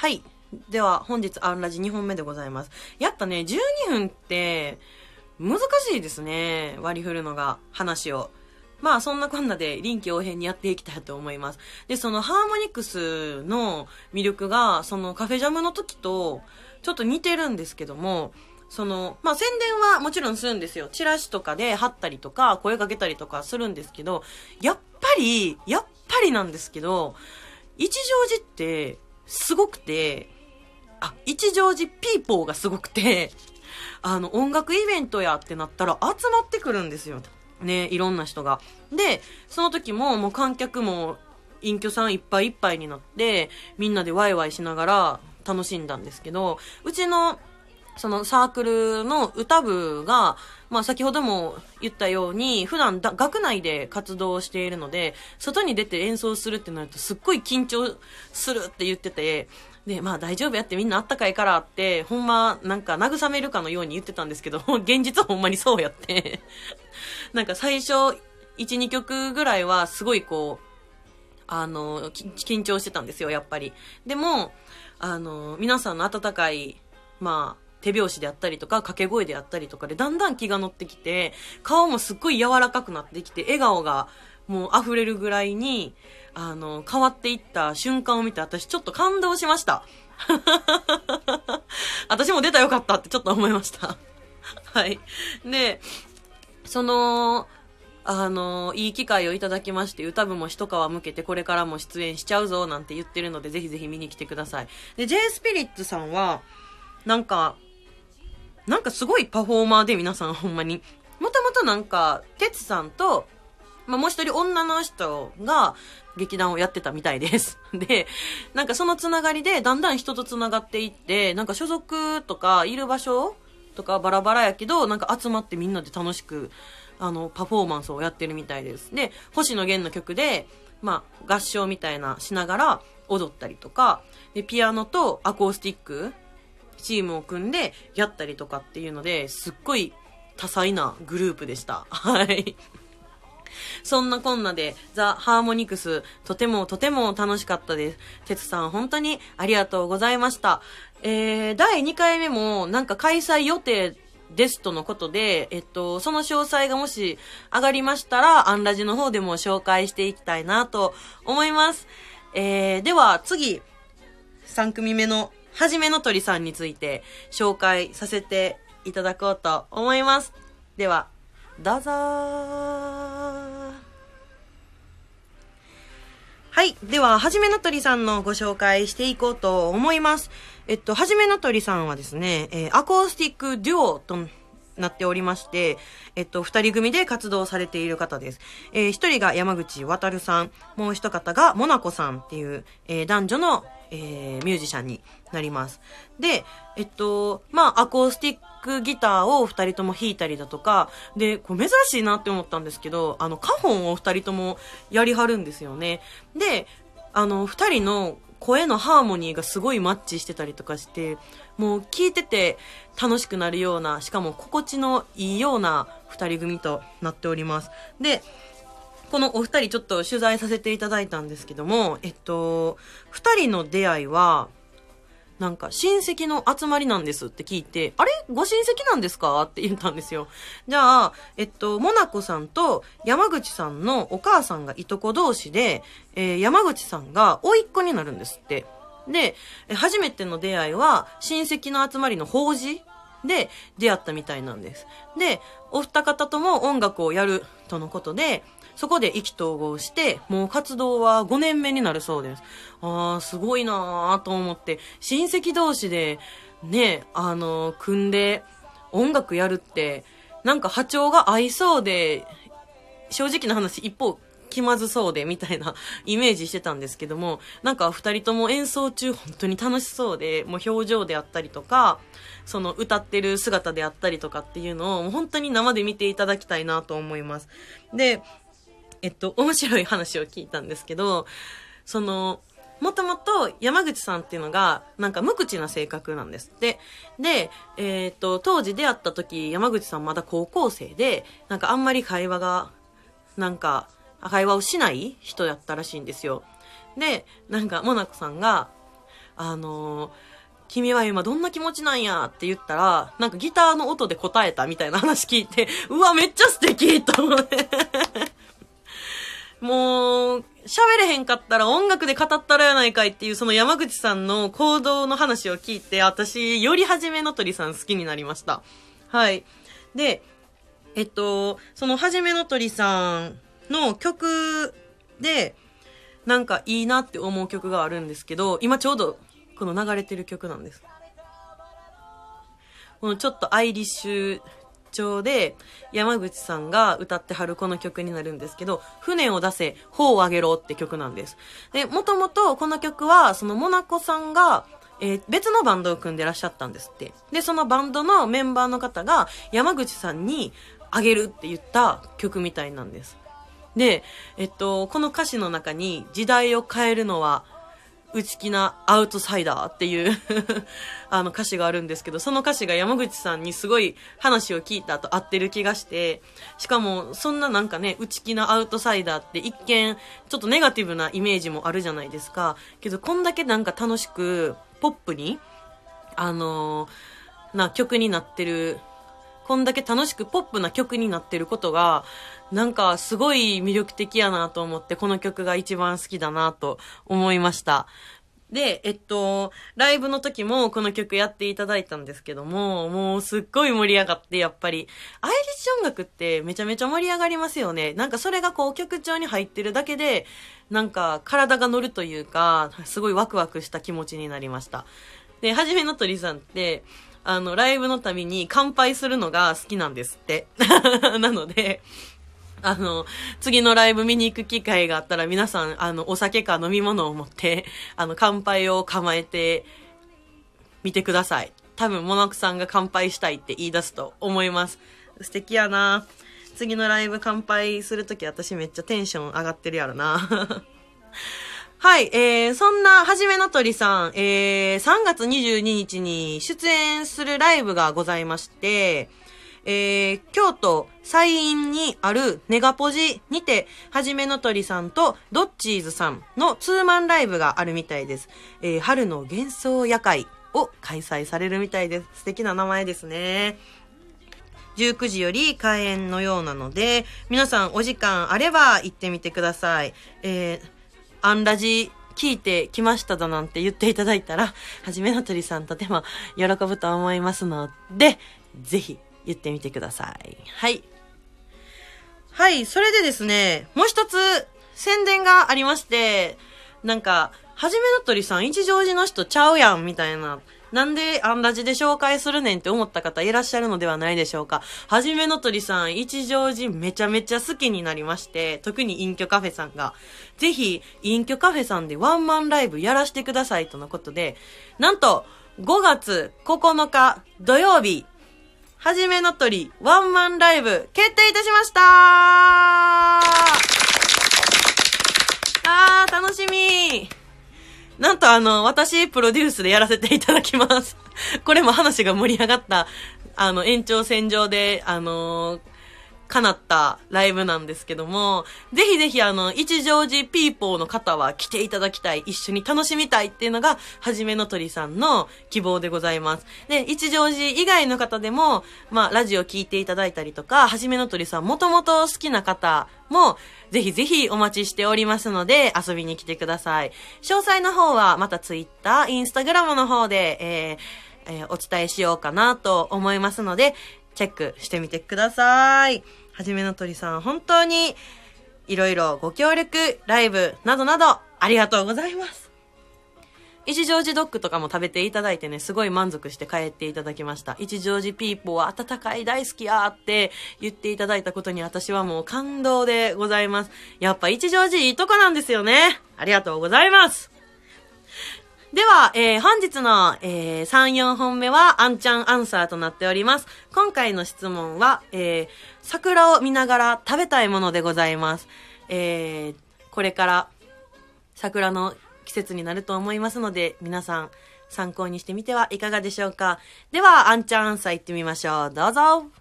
はい。では、本日、アンラジ2本目でございます。やっぱね、12分って、難しいですね。割り振るのが、話を。まあ、そんなこんなで臨機応変にやっていきたいと思います。で、そのハーモニクスの魅力が、そのカフェジャムの時と、ちょっと似てるんですけども、その、まあ、宣伝はもちろんするんですよ。チラシとかで貼ったりとか、声かけたりとかするんですけど、やっぱり、やっぱりなんですけど、一乗寺って、すごくて、あ、一乗寺ピーポーがすごくて、あの、音楽イベントやってなったら集まってくるんですよ。ね、いろんな人が。で、その時ももう観客も隠居さんいっぱいいっぱいになって、みんなでワイワイしながら楽しんだんですけど、うちのそのサークルの歌部が、まあ先ほども言ったように、普段だ学内で活動しているので、外に出て演奏するってなるとすっごい緊張するって言ってて、で、まあ大丈夫やってみんなあったかいからって、ほんまなんか慰めるかのように言ってたんですけど、現実はほんまにそうやって。なんか最初、1、2曲ぐらいはすごいこう、あの、緊張してたんですよ、やっぱり。でも、あの、皆さんの温かい、まあ、手拍子であったりとか、掛け声であったりとかで、だんだん気が乗ってきて、顔もすっごい柔らかくなってきて、笑顔がもう溢れるぐらいに、あの、変わっていった瞬間を見て、私ちょっと感動しました。私も出たよかったってちょっと思いました。はい。で、その、あの、いい機会をいただきまして、歌部も一皮向けてこれからも出演しちゃうぞなんて言ってるので、ぜひぜひ見に来てください。で、J スピリッツさんは、なんか、なんかすごいパフォーマーで皆さんほんまに。もともとなんか、てつさんと、まあ、もう一人女の人が劇団をやってたみたいです。で、なんかそのつながりでだんだん人とつながっていって、なんか所属とかいる場所とかバラバラやけど、なんか集まってみんなで楽しく、あの、パフォーマンスをやってるみたいです。で、星野源の曲で、まあ、合唱みたいなしながら踊ったりとか、で、ピアノとアコースティック、チームを組んでやったりとかっていうので、すっごい多彩なグループでした。はい。そんなこんなで、ザ・ハーモニクス、とてもとても楽しかったです。てつさん、本当にありがとうございました。えー、第2回目も、なんか開催予定ですとのことで、えっと、その詳細がもし上がりましたら、アンラジの方でも紹介していきたいなと思います。えー、では次、3組目の、はじめの鳥さんについて紹介させていただこうと思います。では、どうぞはい。では、はじめの鳥さんのご紹介していこうと思います。えっと、はじめの鳥さんはですね、えーアコースティックデュオとなっておりまして、えっと、二人組で活動されている方です。えー一人が山口渡さん、もう一方がモナコさんっていう、えー男女の、えーミュージシャンになります。で、えっと、まあ、アコースティックギターを二人とも弾いたりだとか、で、これ珍しいなって思ったんですけど、あの、カホンを二人ともやりはるんですよね。で、あの、二人の声のハーモニーがすごいマッチしてたりとかして、もう聞いてて楽しくなるような、しかも心地のいいような二人組となっております。で、このお二人ちょっと取材させていただいたんですけども、えっと、二人の出会いは、なんか親戚の集まりなんですって聞いて、あれ？ご親戚なんですか？って言ったんですよ。じゃあ、えっと、モナコさんと山口さんのお母さんがいとこ同士で、えー山口さんが甥っ子になるんですって。で、初めての出会いは親戚の集まりの法事で出会ったみたいなんです。で、お二方とも音楽をやるとのことで、そこで意気投合して、もう活動は5年目になるそうです。ああ、すごいなーと思って、親戚同士で、ね、あの、組んで音楽やるって、なんか波長が合いそうで、正直な話、一方、気まずそうで、みたいなイメージしてたんですけども、なんか二人とも演奏中本当に楽しそうで、もう表情であったりとか、その歌ってる姿であったりとかっていうのを、本当に生で見ていただきたいなと思います。で、えっと、面白い話を聞いたんですけど、その、もともと山口さんっていうのが、なんか無口な性格なんですって。で、えっと、当時出会った時、山口さんまだ高校生で、なんかあんまり会話が、なんか、会話をしない人やったらしいんですよ。で、なんか、モナコさんが、あのー君は今どんな気持ちなんや？って言ったら、なんかギターの音で答えたみたいな話聞いて、うわ、めっちゃ素敵と思って。もう、喋れへんかったら音楽で語ったらやないかいっていうその山口さんの行動の話を聞いて、私、より初めの鳥さん好きになりました。はい。で、えっと、そのはじめの鳥さんの曲で、なんかいいなって思う曲があるんですけど、今ちょうどこの流れてる曲なんです。このちょっとアイリッシュ調で山口さんが歌ってはるこの曲になるんですけど、船を出せ、帆をあげろって曲なんです。で、もともとこの曲は、そのモナコさんが、えー、別のバンドを組んでらっしゃったんですって。で、そのバンドのメンバーの方が山口さんにあげるって言った曲みたいなんです。で、えっと、この歌詞の中に時代を変えるのは内気なアウトサイダーっていう あの歌詞があるんですけど、その歌詞が山口さんにすごい話を聞いた後合ってる気がして、しかもそんななんかね、内気なアウトサイダーって一見ちょっとネガティブなイメージもあるじゃないですか。けどこんだけなんか楽しくポップに、あのー、な曲になってるこんだけ楽しくポップな曲になってることが、なんかすごい魅力的やなと思って、この曲が一番好きだなと思いました。で、えっと、ライブの時もこの曲やっていただいたんですけども、もうすっごい盛り上がって、やっぱり、アイリッシュ音楽ってめちゃめちゃ盛り上がりますよね。なんかそれがこう曲調に入ってるだけで、なんか体が乗るというか、すごいワクワクした気持ちになりました。で、はじめの鳥さんって、あの、ライブのたびに乾杯するのが好きなんですって。なので、あの、次のライブ見に行く機会があったら皆さん、あの、お酒か飲み物を持って、あの、乾杯を構えてみてください。多分、モナクさんが乾杯したいって言い出すと思います。素敵やな次のライブ乾杯するとき私めっちゃテンション上がってるやろなはい、えー、そんな、はじめの鳥さん、えー、3月22日に出演するライブがございまして、えー、京都西院にあるネガポジにて、はじめの鳥さんとドッチーズさんのツーマンライブがあるみたいです。えー、春の幻想夜会を開催されるみたいです。素敵な名前ですね。19時より開演のようなので、皆さんお時間あれば行ってみてください。えーアンラジ聞いてきましただなんて言っていただいたら、はじめの鳥さんとても喜ぶと思いますので、ぜひ言ってみてください。はい。はい、それでですね、もう一つ宣伝がありまして、なんか、はじめの鳥さん一乗寺の人ちゃうやんみたいななんでアンラジで紹介するねんって思った方いらっしゃるのではないでしょうか。はじめの鳥さん、一乗寺めちゃめちゃ好きになりまして、特に隠居カフェさんが、ぜひ、隠居カフェさんでワンマンライブやらしてくださいとのことで、なんと、5月9日土曜日、はじめの鳥ワンマンライブ決定いたしました。あー、楽しみ。なんとあの、私、プロデュースでやらせていただきます。これも話が盛り上がった、あの、延長線上で、あのー、叶ったライブなんですけども、ぜひぜひあの、一乗寺ピーポーの方は来ていただきたい、一緒に楽しみたいっていうのが、はじめの鳥さんの希望でございます。で、一乗寺以外の方でも、まあ、ラジオ聞いていただいたりとか、はじめの鳥さんもともと好きな方も、ぜひぜひお待ちしておりますので、遊びに来てください。詳細の方は、またツイッター、インスタグラムの方で、えーえー、お伝えしようかなと思いますので、チェックしてみてください。はじめの鳥さん、本当に、いろいろご協力、ライブ、などなど、ありがとうございます。一乗寺ドッグとかも食べていただいてね、すごい満足して帰っていただきました。一乗寺ピーポーは温かい大好きやーって言っていただいたことに私はもう感動でございます。やっぱ一乗寺いいとこなんですよね。ありがとうございます。では、えー、本日の、えー、3、4本目は、アンちゃんアンサーとなっております。今回の質問は、えー、桜を見ながら食べたいものでございます。えー、これから桜の季節になると思いますので、皆さん参考にしてみてはいかがでしょうか。では、アンちゃんアンサー行ってみましょう。どうぞ。